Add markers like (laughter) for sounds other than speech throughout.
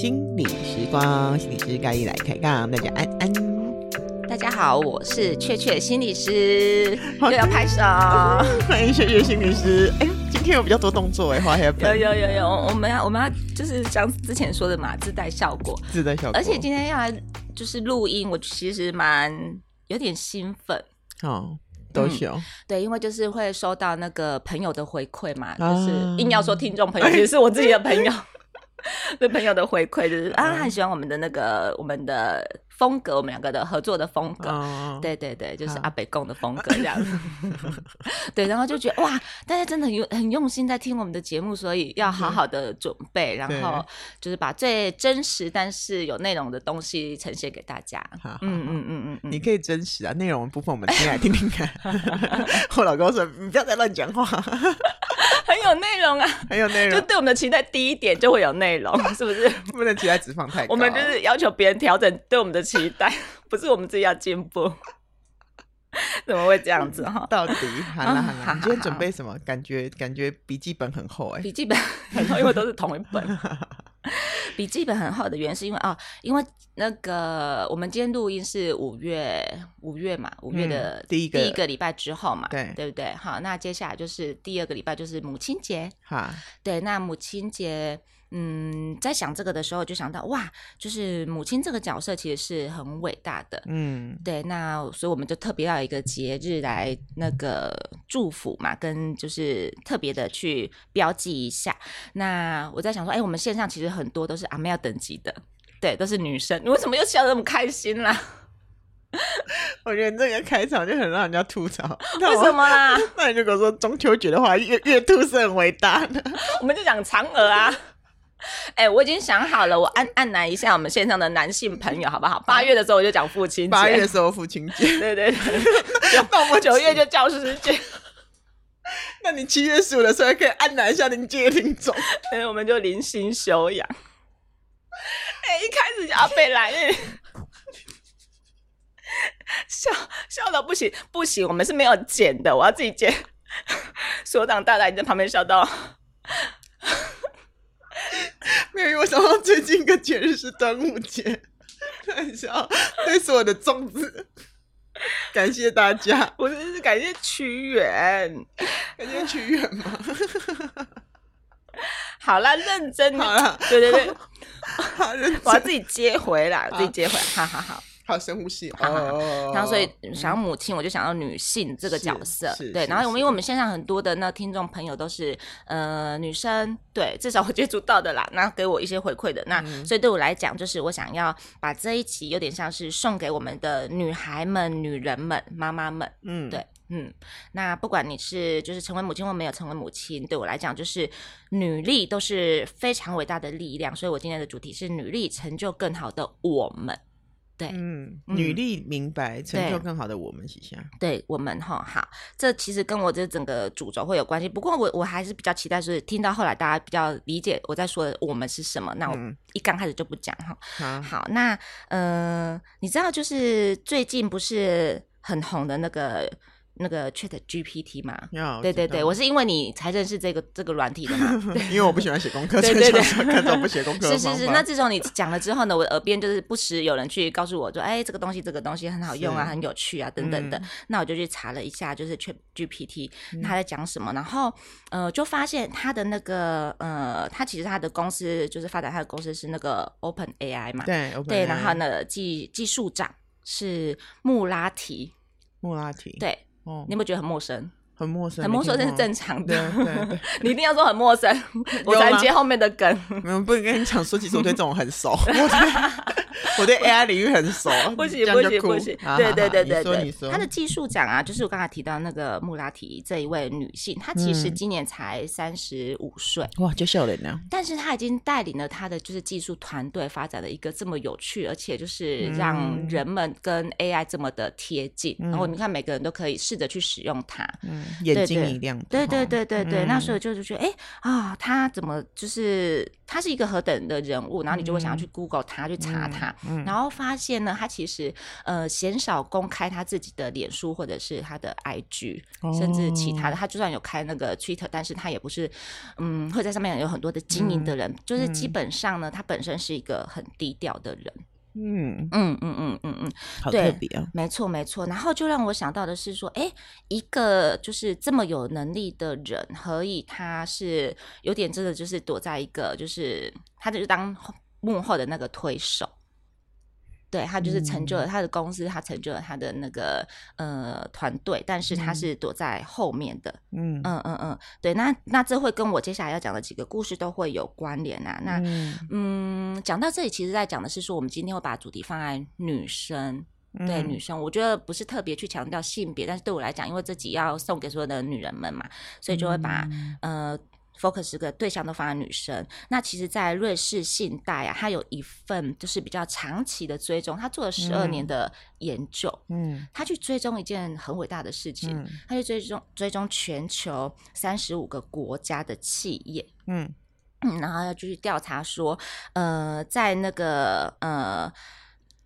心理时光，心理师盖伊来开杠，大家安安。大家好，我是雀雀心理师，又要拍手，欢迎雀雀心理师。哎，今天有比较多动作哎，花黑有有有有，我们要我们要就是像之前说的嘛，自带效果，自带效果。而且今天要来就是录音，我其实蛮有点兴奋哦。都行、嗯，对，因为就是会收到那个朋友的回馈嘛，啊、就是硬要说听众朋友，其实是我自己的朋友，(laughs) 对朋友的回馈就是啊，很喜欢我们的那个我们的。风格，我们两个的合作的风格，哦、对对对，就是阿北贡的风格这样子。啊、(laughs) 对，然后就觉得哇，大家真的很用很用心在听我们的节目，所以要好好的准备，然后就是把最真实但是有内容的东西呈现给大家。嗯嗯嗯嗯嗯，你可以真实啊，内容部分我们听来听听看。(laughs) 我老公说，你不要再乱讲话。很有内容啊，很有内容，就对我们的期待低一点就会有内容，(laughs) 是不是？不能期待值放太高。我们就是要求别人调整对我们的期待，(laughs) 不是我们自己要进步。(laughs) 怎么会这样子哈？到底好了好了，你今天准备什么？感觉感觉笔记本很厚哎，笔记本很厚，因为都是同一本。(laughs) 笔记本很厚的原因是因为哦，因为那个我们今天录音是五月五月嘛，五月的第一个第一个礼拜之后嘛，对对不对？好，那接下来就是第二个礼拜就是母亲节，哈，对，那母亲节。嗯，在想这个的时候，就想到哇，就是母亲这个角色其实是很伟大的。嗯，对，那所以我们就特别要一个节日来那个祝福嘛，跟就是特别的去标记一下。那我在想说，哎，我们线上其实很多都是阿妹等级的，对，都是女生，你为什么又笑得那么开心啦？(laughs) 我觉得这个开场就很让人家吐槽。(laughs) 为什么啦？(laughs) 那你如果说中秋节的话，月月兔是很伟大的，我们就讲嫦娥啊。(laughs) 哎、欸，我已经想好了，我按按来一下我们线上的男性朋友，好不好？八月的时候我就讲父亲节，八月的时候父亲节，对对对。(laughs) 那我们九月就教师节。(laughs) 那你七月十五的时候可以按来一下您接听众，所以我们就零星休养。哎、欸，一开始就要被来，笑笑到不行不行，我们是没有剪的，我要自己剪。所长大大你在旁边笑到。(laughs) 没有，因为我想到最近一个节日是端午节，看一下，对是我的粽子，感谢大家，(laughs) 我真是感谢屈原，感谢屈原嘛。(laughs) 好啦，认真，好了，对对对，好认真，我要自己接回来，好自己接回来，好好好。好深呼吸，然后所以想要母亲，我就想要女性这个角色，对。然后我们因为我们线上很多的那听众朋友都是呃女生，对，至少我接触到的啦，那给我一些回馈的，那所以对我来讲，就是我想要把这一期有点像是送给我们的女孩们、女人们、妈妈们，嗯，对，嗯。那不管你是就是成为母亲或没有成为母亲，对我来讲，就是女力都是非常伟大的力量。所以我今天的主题是女力成就更好的我们。对，嗯，女力明白，成就更好的我们，旗下。对我们哈，好，这其实跟我这整个主轴会有关系。不过我我还是比较期待，是听到后来大家比较理解我在说的我们是什么。那我一刚开始就不讲哈。嗯、好，那呃，你知道就是最近不是很红的那个。那个 Chat GPT 嘛，yeah, 对对对，我是因为你才认识这个这个软体的嘛，(laughs) 因为我不喜欢写功课，对对对，看到不写功课。(laughs) 是是是，那自从你讲了之后呢，我耳边就是不时有人去告诉我说，哎，这个东西这个东西很好用啊，很有趣啊，等等的。嗯、那我就去查了一下，就是 Chat GPT 他在讲什么，嗯、然后呃，就发现他的那个呃，他其实他的公司就是发展他的公司是那个 Open AI 嘛，对对，然后呢，技技术长是穆拉提，穆拉提，对。哦，你有没有觉得很陌生？很陌生，很陌生是正常的。对对对，(laughs) 你一定要说很陌生，(laughs) 我才接后面的梗。没有，不能跟你讲说，其实我对这种很熟。(laughs) (laughs) 我对 AI 领域很熟，不行不行不行。对对对对对，他的技术奖啊，就是我刚才提到那个穆拉提这一位女性，她其实今年才三十五岁，哇，就笑脸呢。但是她已经带领了她的就是技术团队，发展了一个这么有趣，而且就是让人们跟 AI 这么的贴近。然后你看，每个人都可以试着去使用它，眼睛一亮。对对对对对，那时候就是觉得，哎啊，她怎么就是她是一个何等的人物？然后你就会想要去 Google 她，去查他。然后发现呢，他其实呃鲜少公开他自己的脸书或者是他的 IG，、哦、甚至其他的，他就算有开那个 Twitter，但是他也不是嗯会在上面有很多的经营的人，嗯、就是基本上呢，他本身是一个很低调的人。嗯嗯嗯嗯嗯嗯，好特别啊！没错没错，然后就让我想到的是说，哎，一个就是这么有能力的人，何以他是有点真的就是躲在一个，就是他就是当幕后的那个推手。对，他就是成就了他的公司，嗯、他成就了他的那个呃团队，但是他是躲在后面的。嗯嗯嗯嗯，对，那那这会跟我接下来要讲的几个故事都会有关联啊。那嗯，嗯，讲到这里，其实在讲的是说，我们今天会把主题放在女生，对、嗯、女生，我觉得不是特别去强调性别，但是对我来讲，因为这集要送给所有的女人们嘛，所以就会把、嗯、呃。Focus 个对象都放在女生。那其实，在瑞士信贷啊，他有一份就是比较长期的追踪，他做了十二年的研究，嗯，他去追踪一件很伟大的事情，嗯、他去追踪追踪全球三十五个国家的企业，嗯，嗯然后要继续调查说，呃，在那个呃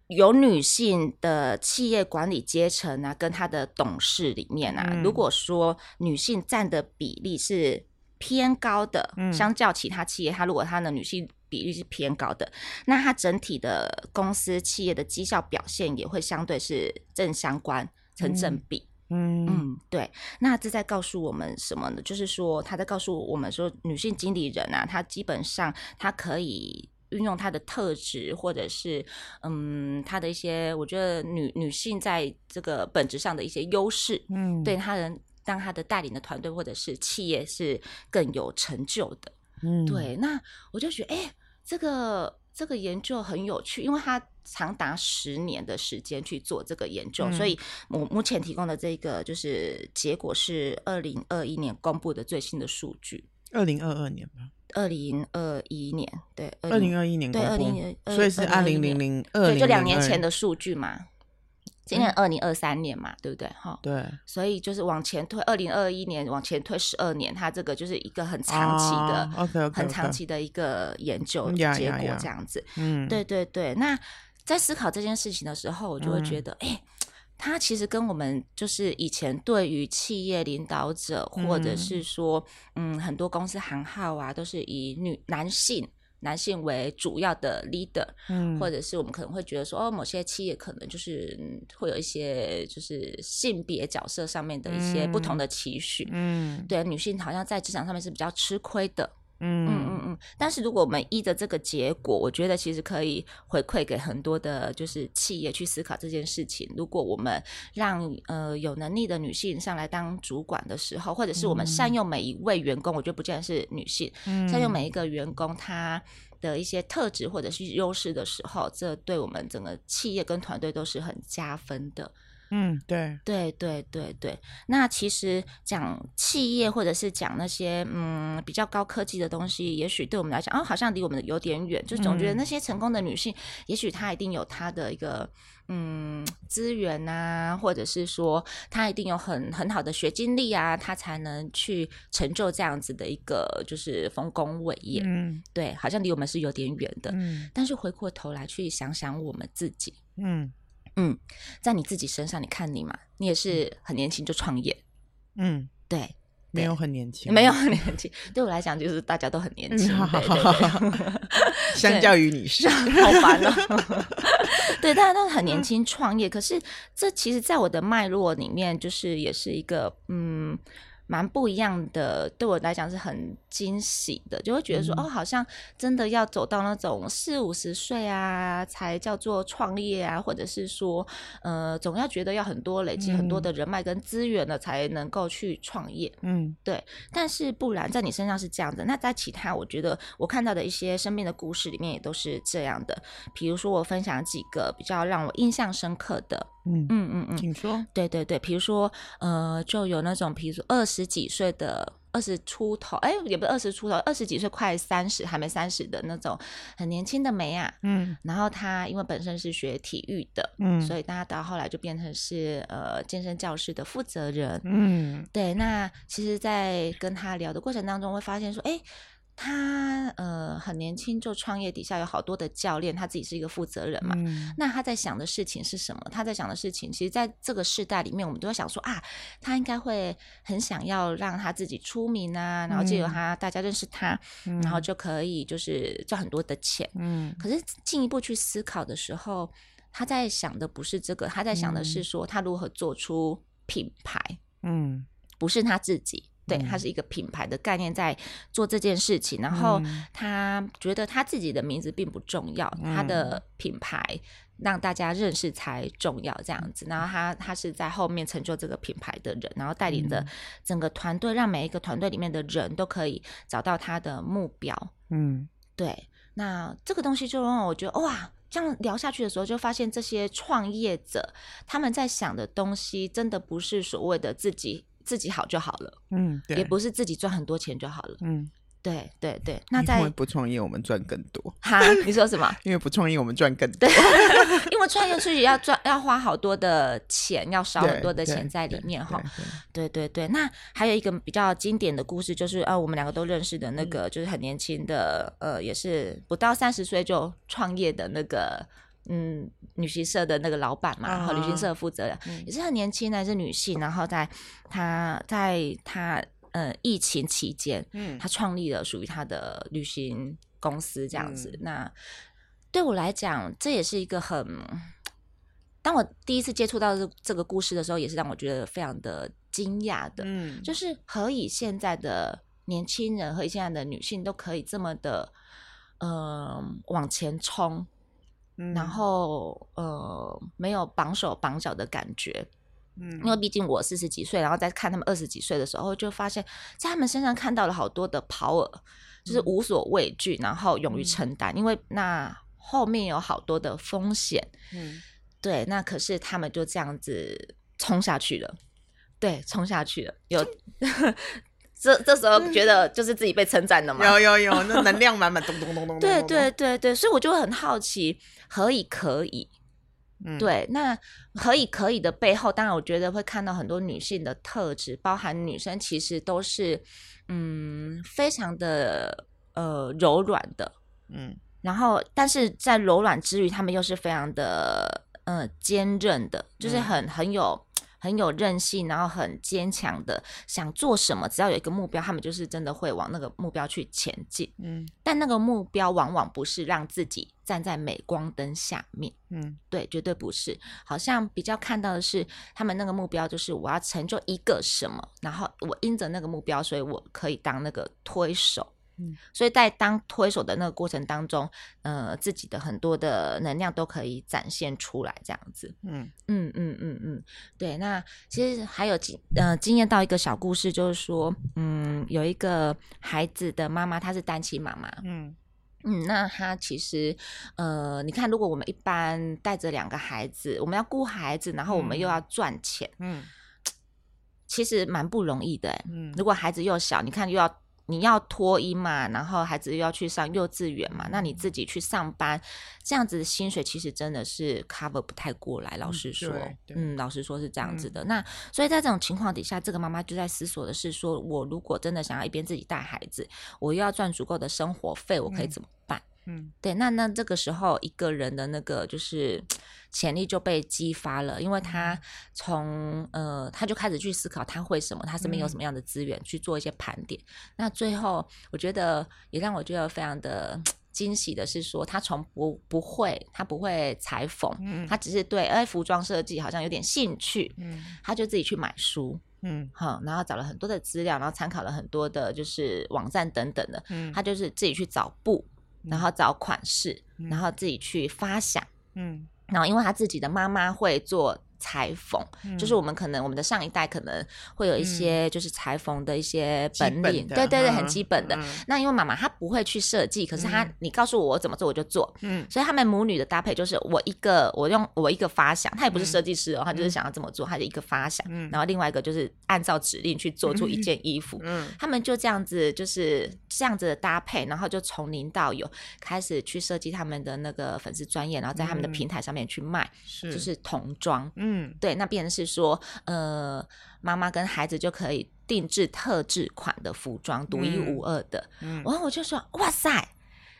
有女性的企业管理阶层啊，跟他的董事里面啊，嗯、如果说女性占的比例是偏高的，相较其他企业，它如果它的女性比例是偏高的，那它整体的公司企业的绩效表现也会相对是正相关，成正比。嗯嗯，对。那这在告诉我们什么呢？就是说，他在告诉我们说，女性经理人啊，她基本上她可以运用她的特质，或者是嗯，她的一些，我觉得女女性在这个本质上的一些优势，嗯，对他人。当他的带领的团队或者是企业是更有成就的，嗯，对，那我就觉得，哎、欸，这个这个研究很有趣，因为他长达十年的时间去做这个研究，嗯、所以我目前提供的这个就是结果是二零二一年公布的最新的数据，二零二二年吧，二零二一年，对，二零二一年，对，二零，所以是二零零零二，对，就两年前的数据嘛。今年二零二三年嘛，嗯、对不对？哈，对，所以就是往前推，二零二一年往前推十二年，它这个就是一个很长期的、哦、okay, okay, okay. 很长期的一个研究结果，这样子。嗯，对对对。那在思考这件事情的时候，我就会觉得，哎、嗯，它其实跟我们就是以前对于企业领导者，或者是说，嗯，嗯，很多公司行号啊，都是以女男性。男性为主要的 leader，嗯，或者是我们可能会觉得说，哦，某些企业可能就是会有一些就是性别角色上面的一些不同的期许，嗯，对，女性好像在职场上面是比较吃亏的，嗯嗯嗯嗯。但是如果我们依着这个结果，我觉得其实可以回馈给很多的，就是企业去思考这件事情。如果我们让呃有能力的女性上来当主管的时候，或者是我们善用每一位员工，嗯、我觉得不见得是女性，嗯、善用每一个员工他的一些特质或者是优势的时候，这对我们整个企业跟团队都是很加分的。嗯，对，对，对，对，对。那其实讲企业或者是讲那些嗯比较高科技的东西，也许对我们来讲，哦，好像离我们有点远，就总觉得那些成功的女性，嗯、也许她一定有她的一个嗯资源啊，或者是说她一定有很很好的学经历啊，她才能去成就这样子的一个就是丰功伟业。嗯，对，好像离我们是有点远的。嗯，但是回过头来去想想我们自己，嗯。嗯，在你自己身上，你看你嘛，你也是很年轻就创业，嗯，对，没有很年轻，没有很年轻，对我来讲就是大家都很年轻，(laughs) 相较于你是好烦哦，对，大家都很年轻创业，可是这其实，在我的脉络里面，就是也是一个嗯。蛮不一样的，对我来讲是很惊喜的，就会觉得说，嗯、哦，好像真的要走到那种四五十岁啊，才叫做创业啊，或者是说，呃，总要觉得要很多累积很多的人脉跟资源了，才能够去创业。嗯，对。但是不然，在你身上是这样的，那在其他，我觉得我看到的一些身边的故事里面也都是这样的。比如说，我分享几个比较让我印象深刻的。嗯嗯嗯嗯，请说。对对对，比如说，呃，就有那种，比如说二十几岁的，二十出头，哎，也不是二十出头，二十几岁快三十还没三十的那种很年轻的梅啊。嗯。然后她因为本身是学体育的，嗯，所以大家到后来就变成是呃健身教室的负责人。嗯。对，那其实，在跟她聊的过程当中，会发现说，哎。他呃很年轻就创业，底下有好多的教练，他自己是一个负责人嘛。嗯、那他在想的事情是什么？他在想的事情，其实在这个世代里面，我们都会想说啊，他应该会很想要让他自己出名啊，然后借由他大家认识他，嗯、然后就可以就是赚很多的钱。嗯，可是进一步去思考的时候，他在想的不是这个，他在想的是说他如何做出品牌。嗯，不是他自己。对，他是一个品牌的概念在做这件事情，然后他觉得他自己的名字并不重要，他的品牌让大家认识才重要，这样子。然后他他是在后面成就这个品牌的人，然后带领着整个团队，让每一个团队里面的人都可以找到他的目标。嗯，对。那这个东西就让我觉得哇，这样聊下去的时候，就发现这些创业者他们在想的东西，真的不是所谓的自己。自己好就好了，嗯，对，也不是自己赚很多钱就好了，嗯，对对对。那在因为不创业，我们赚更多。哈，你说什么？(laughs) 因为不创业，我们赚更多。(laughs) 因为创业出去要赚，要花好多的钱，要烧很多的钱在里面哈。对对对。那还有一个比较经典的故事，就是呃，我们两个都认识的那个，就是很年轻的，呃，也是不到三十岁就创业的那个。嗯，旅行社的那个老板嘛，和、uh. 旅行社负责人、嗯、也是很年轻的，是女性。然后在她在她呃疫情期间，嗯，她创立了属于她的旅行公司，这样子。嗯、那对我来讲，这也是一个很……当我第一次接触到这这个故事的时候，也是让我觉得非常的惊讶的。嗯，就是何以现在的年轻人和现在的女性都可以这么的，嗯、呃，往前冲。然后呃，没有绑手绑脚的感觉，嗯，因为毕竟我四十几岁，然后再看他们二十几岁的时候，就发现，在他们身上看到了好多的 power，就是无所畏惧，然后勇于承担，因为那后面有好多的风险，嗯，对，那可是他们就这样子冲下去了，对，冲下去了，有。(laughs) 这这时候觉得就是自己被称赞了嘛？有有有，那能量满满，咚咚咚咚咚。对对对对，所以我就很好奇，何以可以？嗯，对，那何以可以的背后，当然我觉得会看到很多女性的特质，包含女生其实都是嗯非常的呃柔软的，嗯，然后但是在柔软之余，她们又是非常的呃坚韧的，就是很很有。很有韧性，然后很坚强的，想做什么，只要有一个目标，他们就是真的会往那个目标去前进。嗯，但那个目标往往不是让自己站在镁光灯下面。嗯，对，绝对不是。好像比较看到的是，他们那个目标就是我要成就一个什么，然后我因着那个目标，所以我可以当那个推手。嗯，所以在当推手的那个过程当中，呃，自己的很多的能量都可以展现出来，这样子。嗯嗯嗯嗯嗯，对。那其实还有经呃经验到一个小故事，就是说，嗯，有一个孩子的妈妈，她是单亲妈妈。嗯嗯，那她其实呃，你看，如果我们一般带着两个孩子，我们要顾孩子，然后我们又要赚钱，嗯，嗯其实蛮不容易的。嗯，如果孩子又小，你看又要。你要脱衣嘛，然后孩子又要去上幼稚园嘛，那你自己去上班，这样子的薪水其实真的是 cover 不太过来。老实说，嗯，老实说是这样子的。嗯、那所以在这种情况底下，这个妈妈就在思索的是说，我如果真的想要一边自己带孩子，我又要赚足够的生活费，我可以怎么办？嗯嗯，对，那那这个时候一个人的那个就是潜力就被激发了，因为他从呃他就开始去思考他会什么，他身边有什么样的资源去做一些盘点。嗯、那最后我觉得也让我觉得非常的惊喜的是说，他从不不会，他不会裁缝，嗯、他只是对哎服装设计好像有点兴趣，嗯，他就自己去买书，嗯，好，然后找了很多的资料，然后参考了很多的就是网站等等的，嗯，他就是自己去找布。然后找款式，嗯、然后自己去发想，嗯，然后因为他自己的妈妈会做。裁缝，嗯、就是我们可能我们的上一代可能会有一些就是裁缝的一些本领，对对对，很基本的。嗯、那因为妈妈她不会去设计，可是她、嗯、你告诉我我怎么做我就做，嗯，所以他们母女的搭配就是我一个我用我一个发想，她也不是设计师哦，她、嗯、就是想要这么做，她的一个发想，嗯、然后另外一个就是按照指令去做出一件衣服，嗯，他们就这样子就是这样子的搭配，然后就从零到有开始去设计他们的那个粉丝专业，然后在他们的平台上面去卖，是就是童装，嗯。嗯，对，那变成是说，呃，妈妈跟孩子就可以定制特制款的服装，独一无二的。嗯，然后我就说，哇塞，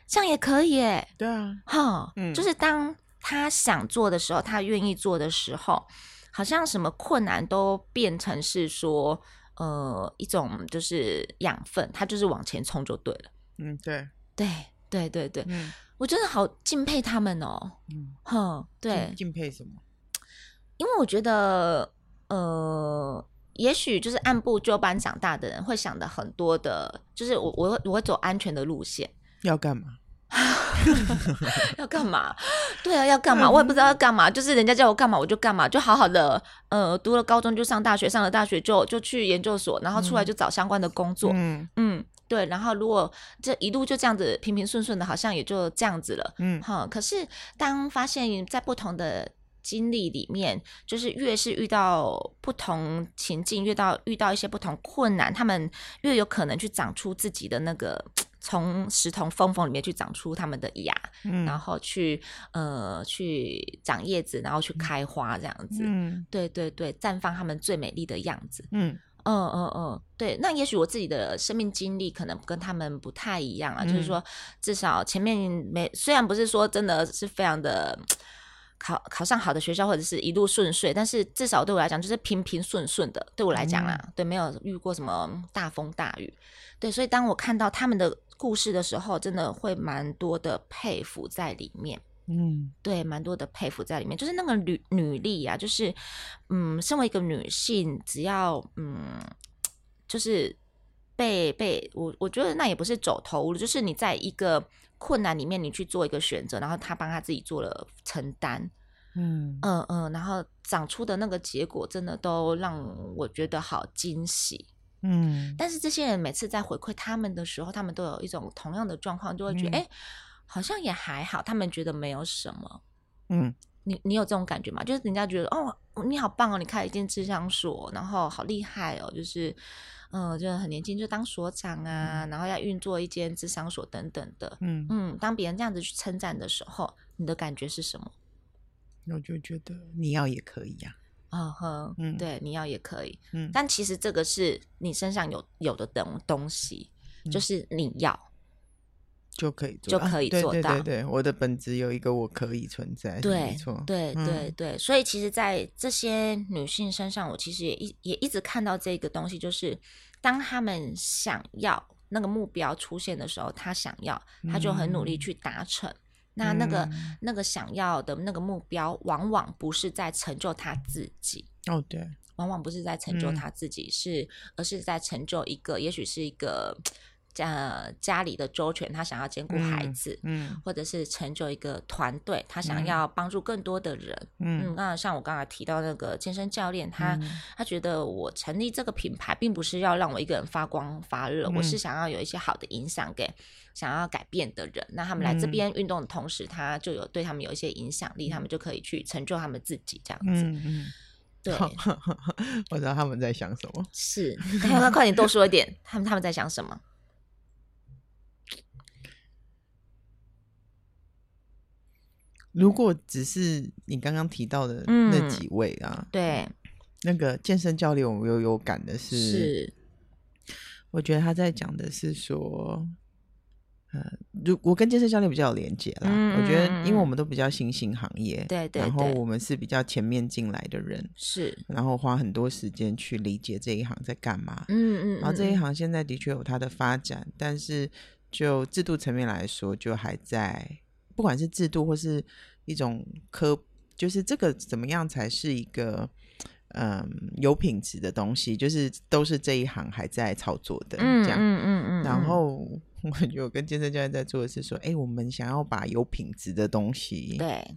这样也可以耶。对啊，哈，嗯，就是当他想做的时候，他愿意做的时候，好像什么困难都变成是说，呃，一种就是养分，他就是往前冲就对了。嗯，对，对，对，对，对，嗯，我真的好敬佩他们哦。嗯，哼，对，敬佩什么？因为我觉得，呃。也许就是按部就班长大的人会想的很多的，就是我我我会走安全的路线。要干嘛？(laughs) 要干嘛？对啊，要干嘛？我也不知道要干嘛。就是人家叫我干嘛我就干嘛，就好好的呃读了高中就上大学，上了大学就就去研究所，然后出来就找相关的工作。嗯嗯，对。然后如果这一路就这样子平平顺顺的，好像也就这样子了。嗯，好。可是当发现，在不同的经历里面，就是越是遇到不同情境，越到遇到一些不同困难，他们越有可能去长出自己的那个从石头缝缝里面去长出它们的芽，嗯、然后去呃去长叶子，然后去开花这样子。嗯，对对对，绽放它们最美丽的样子。嗯嗯嗯嗯，对。那也许我自己的生命经历可能跟他们不太一样啊，嗯、就是说至少前面没虽然不是说真的是非常的。考考上好的学校，或者是一路顺遂，但是至少对我来讲就是平平顺顺的。对我来讲啊，嗯、对，没有遇过什么大风大雨。对，所以当我看到他们的故事的时候，真的会蛮多的佩服在里面。嗯，对，蛮多的佩服在里面。就是那个女女力啊，就是嗯，身为一个女性，只要嗯，就是被被我我觉得那也不是走投无路，就是你在一个。困难里面，你去做一个选择，然后她帮她自己做了承担，嗯嗯嗯，然后长出的那个结果，真的都让我觉得好惊喜，嗯。但是这些人每次在回馈他们的时候，他们都有一种同样的状况，就会觉得，哎、嗯，好像也还好，他们觉得没有什么，嗯。你你有这种感觉吗？就是人家觉得，哦，你好棒哦，你开了一间智商所，然后好厉害哦，就是。嗯，就很年轻就当所长啊，嗯、然后要运作一间智商所等等的。嗯嗯，当别人这样子去称赞的时候，你的感觉是什么？我就觉得你要也可以呀、啊。嗯哼，嗯，对，你要也可以。嗯，但其实这个是你身上有有的东东西，嗯、就是你要。就可以做，就可以做到。对对对，我的本质有一个我可以存在，对，没错。对对对，所以其实，在这些女性身上，我其实也一也一直看到这个东西，就是当她们想要那个目标出现的时候，她想要，她就很努力去达成。嗯、那那个那个想要的那个目标，往往不是在成就他自己。哦，对，往往不是在成就他自己，是、嗯、而是在成就一个，也许是一个。家家里的周全，他想要兼顾孩子，嗯，嗯或者是成就一个团队，他想要帮助更多的人，嗯，那、嗯、像我刚才提到那个健身教练，他、嗯、他觉得我成立这个品牌，并不是要让我一个人发光发热，嗯、我是想要有一些好的影响给想要改变的人，那他们来这边运动的同时，他就有对他们有一些影响力，嗯、他们就可以去成就他们自己这样子，嗯嗯，对，(laughs) 我知道他们在想什么，是，(laughs) 那快点多说一点，他们他们在想什么？如果只是你刚刚提到的那几位啊，嗯、对，那个健身教练，我有有感的是，是我觉得他在讲的是说，呃，如我跟健身教练比较有连接啦，嗯、我觉得因为我们都比较新兴行业，对，对对，然后我们是比较前面进来的人，是，然后花很多时间去理解这一行在干嘛，嗯，嗯嗯，然后这一行现在的确有它的发展，但是就制度层面来说，就还在。不管是制度或是一种科，就是这个怎么样才是一个嗯有品质的东西，就是都是这一行还在操作的，嗯、这样，嗯嗯嗯。嗯，然后我觉得我跟健身教练在做的是说，哎，我们想要把有品质的东西，对，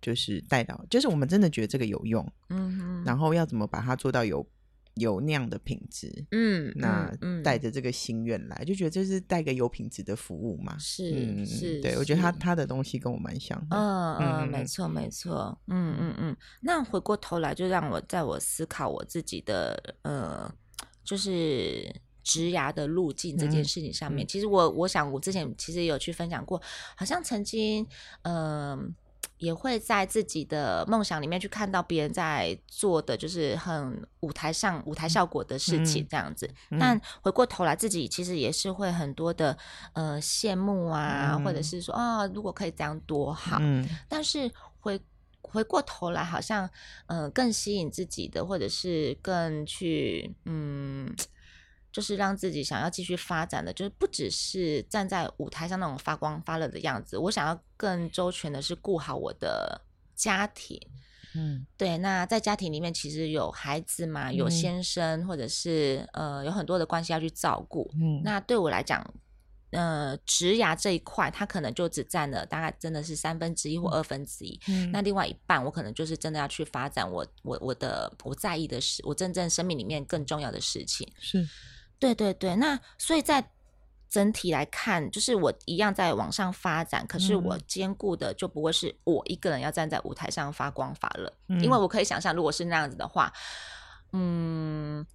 就是带到，就是我们真的觉得这个有用，然后要怎么把它做到有。有那样的品质，嗯，那带着这个心愿来，嗯、就觉得这是带个有品质的服务嘛，是，嗯、是，对，是我觉得他他的东西跟我蛮像的，嗯嗯，没错没错，嗯嗯嗯。那回过头来，就让我在我思考我自己的呃，就是职涯的路径这件事情上面，嗯、其实我我想我之前其实有去分享过，好像曾经，嗯、呃。也会在自己的梦想里面去看到别人在做的，就是很舞台上舞台效果的事情这样子。嗯嗯、但回过头来，自己其实也是会很多的呃羡慕啊，嗯、或者是说啊、哦，如果可以这样多好。嗯、但是回回过头来，好像呃更吸引自己的，或者是更去嗯。就是让自己想要继续发展的，就是不只是站在舞台上那种发光发热的样子。我想要更周全的是顾好我的家庭，嗯，对。那在家庭里面，其实有孩子嘛，有先生，嗯、或者是呃，有很多的关系要去照顾。嗯，那对我来讲，呃，职涯这一块，它可能就只占了大概真的是三分之一或二分之一。嗯，那另外一半，我可能就是真的要去发展我我我的我在意的事，我真正生命里面更重要的事情是。对对对，那所以在整体来看，就是我一样在往上发展，可是我兼顾的就不会是我一个人要站在舞台上发光发热，嗯、因为我可以想象，如果是那样子的话，嗯。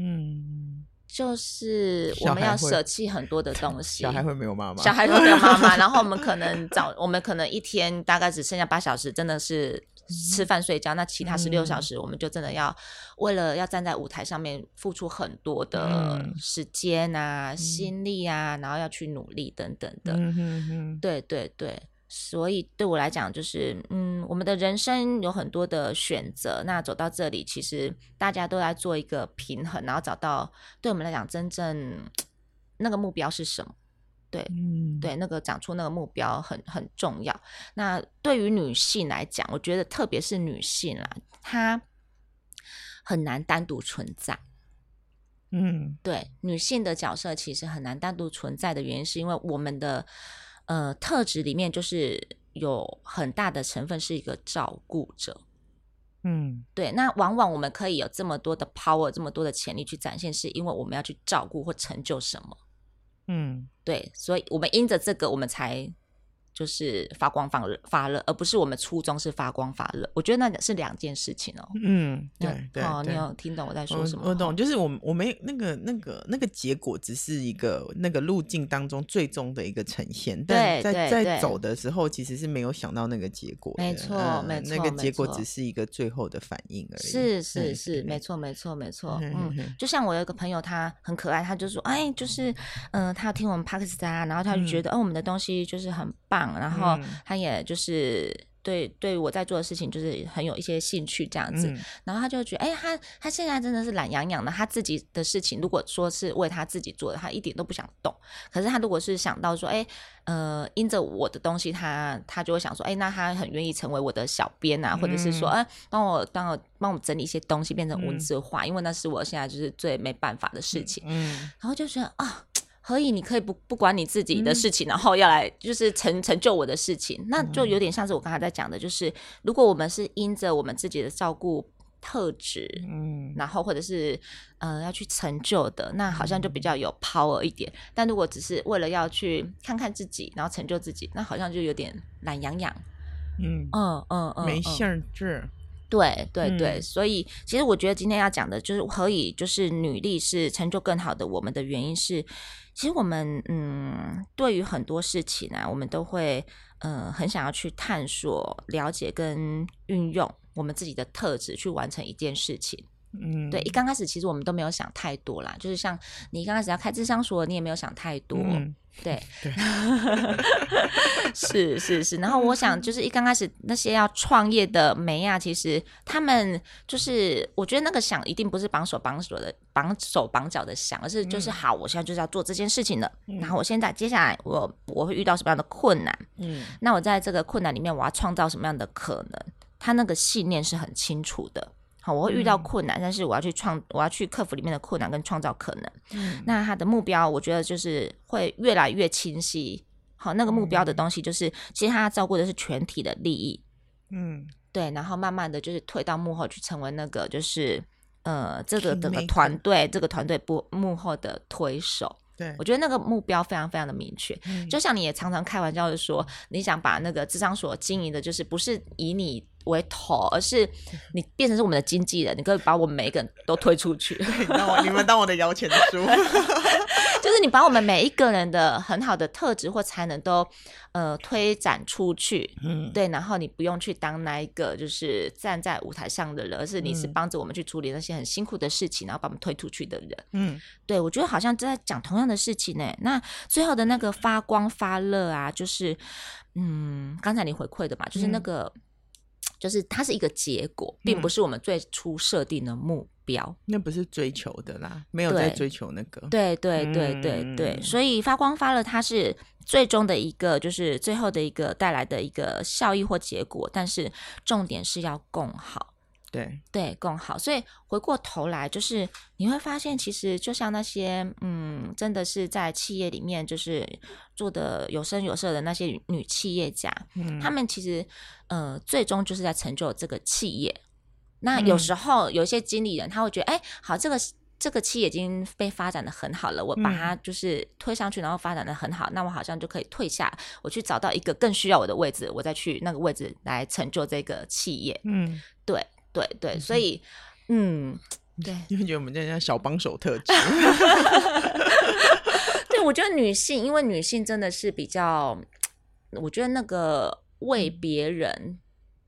嗯，就是我们要舍弃很多的东西，(laughs) 小孩会没有妈妈，小孩会没有妈妈，(laughs) 然后我们可能早，我们可能一天大概只剩下八小时，真的是。吃饭睡觉，那其他十六小时，我们就真的要为了要站在舞台上面付出很多的时间啊、心力啊，然后要去努力等等的。对对对，所以对我来讲，就是嗯，我们的人生有很多的选择。那走到这里，其实大家都在做一个平衡，然后找到对我们来讲真正那个目标是什么。对，嗯，对，那个长出那个目标很很重要。那对于女性来讲，我觉得特别是女性啦，她很难单独存在。嗯，对，女性的角色其实很难单独存在的原因，是因为我们的呃特质里面就是有很大的成分是一个照顾者。嗯，对，那往往我们可以有这么多的 power，这么多的潜力去展现，是因为我们要去照顾或成就什么。嗯，对，所以我们因着这个，我们才。就是发光发热发热，而不是我们初衷是发光发热。我觉得那是两件事情哦。嗯，对对。哦，你有听懂我在说什么？我懂，就是我我没那个那个那个结果，只是一个那个路径当中最终的一个呈现。但在在走的时候，其实是没有想到那个结果。没错，没错，那个结果只是一个最后的反应而已。是是是，没错没错没错。嗯，就像我有一个朋友，他很可爱，他就说，哎，就是嗯，他听我们 Podcast 啊，然后他就觉得，哦，我们的东西就是很棒。然后他也就是对对我在做的事情就是很有一些兴趣这样子，嗯、然后他就觉得，哎，他他现在真的是懒洋洋的，他自己的事情如果说是为他自己做的，他一点都不想动。可是他如果是想到说，哎，呃，因着我的东西，他他就会想说，哎，那他很愿意成为我的小编啊，或者是说，哎，帮我帮我帮我整理一些东西变成文字化，嗯、因为那是我现在就是最没办法的事情。嗯，然后就觉得啊。可以，你可以不不管你自己的事情，嗯、然后要来就是成成就我的事情，那就有点像是我刚才在讲的，就是如果我们是因着我们自己的照顾特质，嗯，然后或者是呃要去成就的，那好像就比较有 power 一点。嗯、但如果只是为了要去看看自己，然后成就自己，那好像就有点懒洋洋，嗯。嗯嗯嗯，没兴致。对对对，嗯、所以其实我觉得今天要讲的就是何以，就是女力是成就更好的我们的原因是。其实我们嗯，对于很多事情呢、啊，我们都会呃很想要去探索、了解跟运用我们自己的特质去完成一件事情。嗯，对，一刚开始其实我们都没有想太多啦，就是像你刚开始要开智商所，你也没有想太多。嗯 (laughs) 对，对是是是。然后我想，就是一刚开始那些要创业的妹啊，其实他们就是，我觉得那个想一定不是绑手绑手的绑手绑脚的想，而是就是好，我现在就是要做这件事情了。嗯、然后我现在接下来我我会遇到什么样的困难？嗯，那我在这个困难里面，我要创造什么样的可能？他那个信念是很清楚的。我会遇到困难，嗯、但是我要去创，我要去克服里面的困难跟创造可能。嗯、那他的目标，我觉得就是会越来越清晰。好，那个目标的东西就是，嗯、其实他照顾的是全体的利益。嗯，对。然后慢慢的就是退到幕后去，成为那个就是呃，这个整个团队，这个团队不幕后的推手。对，我觉得那个目标非常非常的明确。嗯、就像你也常常开玩笑的说，你想把那个智商所经营的，就是不是以你。为头，而是 (laughs) 你变成是我们的经纪人，你可以把我们每一个人都推出去。(laughs) 当我你们当我的摇钱树，(laughs) 就是你把我们每一个人的很好的特质或才能都呃推展出去。嗯，对，然后你不用去当那一个就是站在舞台上的人，而是你是帮着我们去处理那些很辛苦的事情，然后把我们推出去的人。嗯，对，我觉得好像在讲同样的事情呢。那最后的那个发光发热啊，就是嗯，刚才你回馈的嘛，就是那个。嗯就是它是一个结果，并不是我们最初设定的目标。嗯，那不是追求的啦，没有在追求那个。对对对对对，对，所以发光发热，它是最终的一个，就是最后的一个带来的一个效益或结果。但是重点是要共好。对对，共好。所以回过头来，就是你会发现，其实就像那些嗯，真的是在企业里面就是做的有声有色的那些女企业家，嗯，他们其实呃，最终就是在成就这个企业。那有时候有一些经理人，他会觉得，哎、嗯欸，好，这个这个企业已经被发展的很好了，我把它就是推上去，然后发展的很好，那我好像就可以退下，我去找到一个更需要我的位置，我再去那个位置来成就这个企业。嗯，对。对对，所以，嗯，对，因为觉得我们这叫小帮手特质。对，我觉得女性，因为女性真的是比较，我觉得那个为别人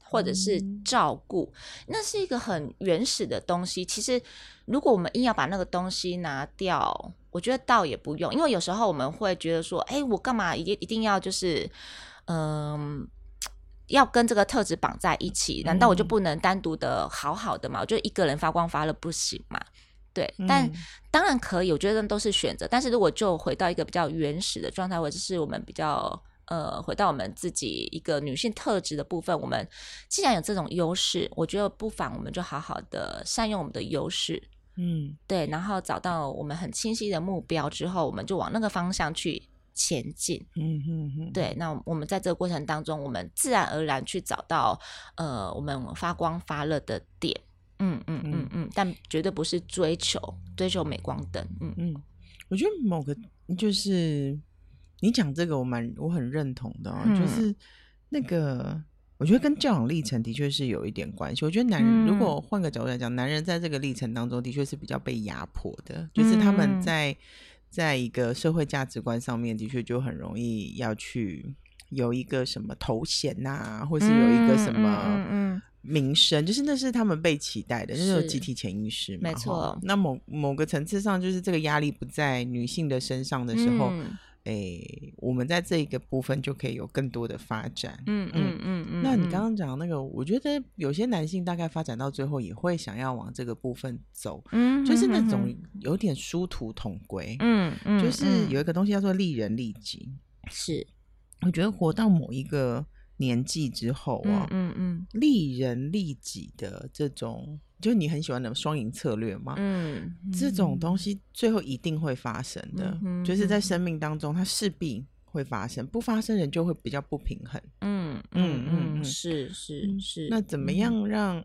或者是照顾，嗯，那是一个很原始的东西。其实，如果我们硬要把那个东西拿掉，我觉得倒也不用，因为有时候我们会觉得说，哎，我干嘛一定一定要就是，嗯。要跟这个特质绑在一起，难道我就不能单独的好好的吗？我就一个人发光发热不行嘛？对，但当然可以，我觉得都是选择。但是如果就回到一个比较原始的状态，或者是我们比较呃，回到我们自己一个女性特质的部分，我们既然有这种优势，我觉得不妨我们就好好的善用我们的优势，嗯，对，然后找到我们很清晰的目标之后，我们就往那个方向去。前进，嗯嗯嗯，对，那我们在这个过程当中，我们自然而然去找到，呃，我们发光发热的点，嗯嗯嗯嗯，但绝对不是追求追求镁光灯，嗯。嗯，我觉得某个就是你讲这个我蛮我很认同的，哦，嗯，就是那个我觉得跟教养历程的确是有一点关系。我觉得男人，嗯，如果换个角度来讲，男人在这个历程当中的确是比较被压迫的，就是他们在。在一个社会价值观上面，的确就很容易要去有一个什么头衔呐、啊，或是有一个什么名声，就是那是他们被期待的，就是有集体潜意识嘛。没错。那某某个层次上，就是这个压力不在女性的身上的时候。欸，我们在这一个部分就可以有更多的发展。嗯嗯嗯嗯。那你刚刚讲那个，我觉得有些男性大概发展到最后也会想要往这个部分走。嗯，就是那种有点殊途同归。嗯嗯。就是有一个东西叫做利人利己。是，我觉得活到某一个年纪之后啊，嗯嗯，利人利己的这种。就是你很喜欢的双赢策略吗？嗯，这种东西最后一定会发生的，嗯、就是在生命当中，它势必会发生。不发生，人就会比较不平衡。嗯嗯嗯，嗯，是是是。那怎么样让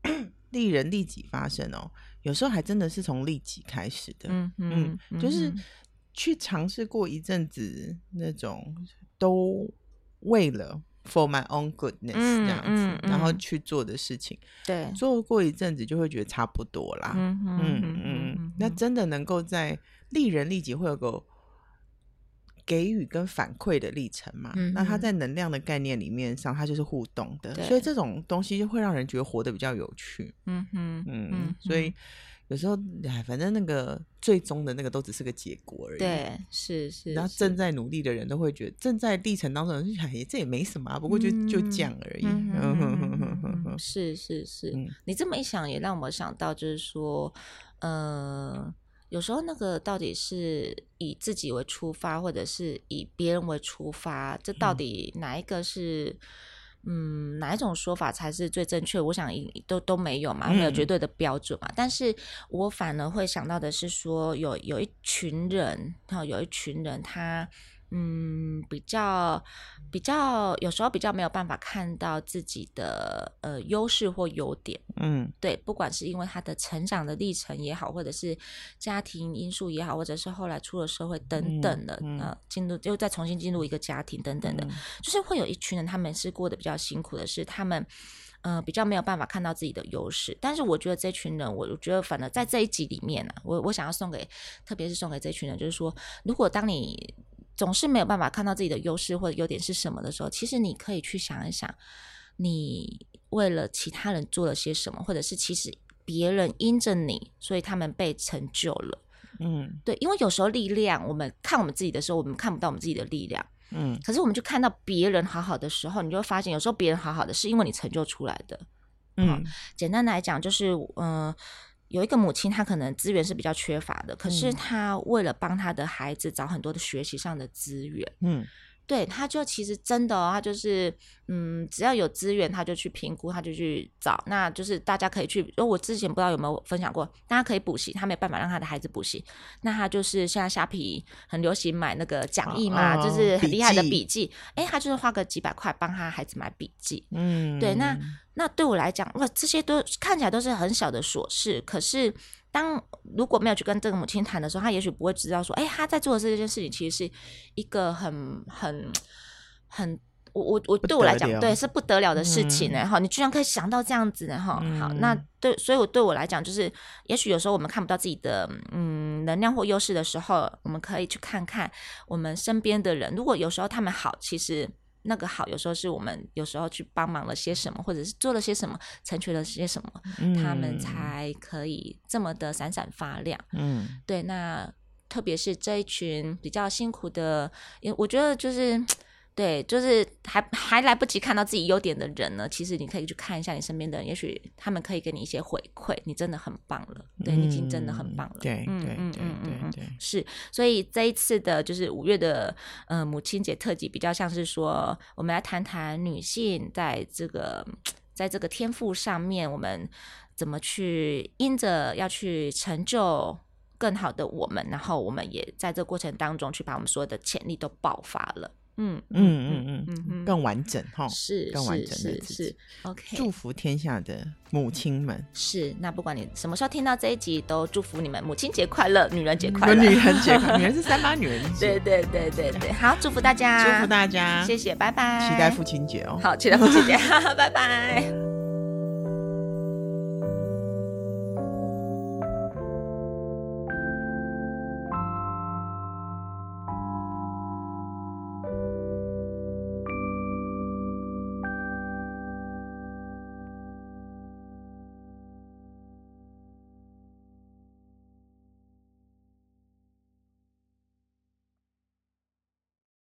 (clears throat) 利人利己发生哦？有时候还真的是从利己开始的。嗯嗯，就是去尝试过一阵子那种都为了。For my own goodness，嗯、这样子、然后去做的事情，对，做过一阵子就会觉得差不多啦。嗯嗯嗯，那真的能够在利人利己会有个给予跟反馈的历程嘛、嗯？那它在能量的概念里面上，它就是互动的，所以这种东西就会让人觉得活得比较有趣。嗯嗯嗯，所以。有时候，哎，反正那个最终的那个都只是个结果而已。对，是是。然后正在努力的人都会觉得，正在历程当中，哎，这也没什么、啊，不过就、嗯、就这样而已。嗯。是是是、嗯，你这么一想，也让我想到，就是说，呃，有时候那个到底是以自己为出发，或者是以别人为出发，这到底哪一个是？嗯，哪一种说法才是最正确？我想都都没有嘛，没有绝对的标准嘛。嗯、但是我反而会想到的是说，有有一群人，哈，有一群人他。嗯，比较比较，有时候比较没有办法看到自己的呃优势或优点。嗯，对，不管是因为他的成长的历程也好，或者是家庭因素也好，或者是后来出了社会等等的，嗯嗯、呃，进入又再重新进入一个家庭等等的，嗯、就是会有一群人，他们是过得比较辛苦的是他们。呃，比较没有办法看到自己的优势。但是我觉得这群人，我觉得反而在这一集里面呢、啊，我我想要送给，特别是送给这群人，就是说，如果当你总是没有办法看到自己的优势或者优点是什么的时候，其实你可以去想一想，你为了其他人做了些什么，或者是其实别人因着你，所以他们被成就了。嗯，对，因为有时候力量，我们看我们自己的时候，我们看不到我们自己的力量。嗯，可是我们就看到别人好好的时候，你就会发现，有时候别人好好的是因为你成就出来的。嗯，简单来讲就是，嗯、呃，有一个母亲，她可能资源是比较缺乏的，可是她为了帮她的孩子找很多的学习上的资源。嗯。对，他就其实真的哦，他就是，嗯，只要有资源，他就去评估，他就去找。那就是大家可以去，因为我之前不知道有没有分享过，大家可以补习，他没办法让他的孩子补习，那他就是现在虾皮很流行买那个讲义嘛，哦、就是很厉害的笔记，哎，他就是花个几百块帮他孩子买笔记。嗯，对，那那对我来讲，哇，这些都看起来都是很小的琐事，可是。当如果没有去跟这个母亲谈的时候，他也许不会知道说，哎，他在做的这件事情其实是一个很很很，我我我对我来讲，对是不得了的事情呢。哈、嗯，你居然可以想到这样子呢。哈、嗯，好，那对，所以我对我来讲，就是也许有时候我们看不到自己的嗯能量或优势的时候，我们可以去看看我们身边的人，如果有时候他们好，其实。那个好，有时候是我们有时候去帮忙了些什么，或者是做了些什么，成全了些什么，嗯、他们才可以这么的闪闪发亮。嗯，对。那特别是这一群比较辛苦的，因为我觉得就是。对，就是还还来不及看到自己优点的人呢，其实你可以去看一下你身边的人，也许他们可以给你一些回馈，你真的很棒了，对，你已经真的很棒了。对，嗯嗯嗯嗯对，是。所以这一次的就是五月的呃母亲节特辑，比较像是说，我们来谈谈女性在这个在这个天赋上面，我们怎么去因着要去成就更好的我们，然后我们也在这过程当中去把我们所有的潜力都爆发了。嗯嗯嗯嗯嗯嗯，更完整哈，是更完整的是是 OK，祝福天下的母亲们。是，那不管你什么时候听到这一集，都祝福你们母亲节快乐，女人节快乐，女人节快乐，(laughs) 女人是三八女人节。对对对对对，好，祝福大家，祝福大家，谢谢，拜拜，期待父亲节哦，好，期待父亲节，哈哈，拜拜。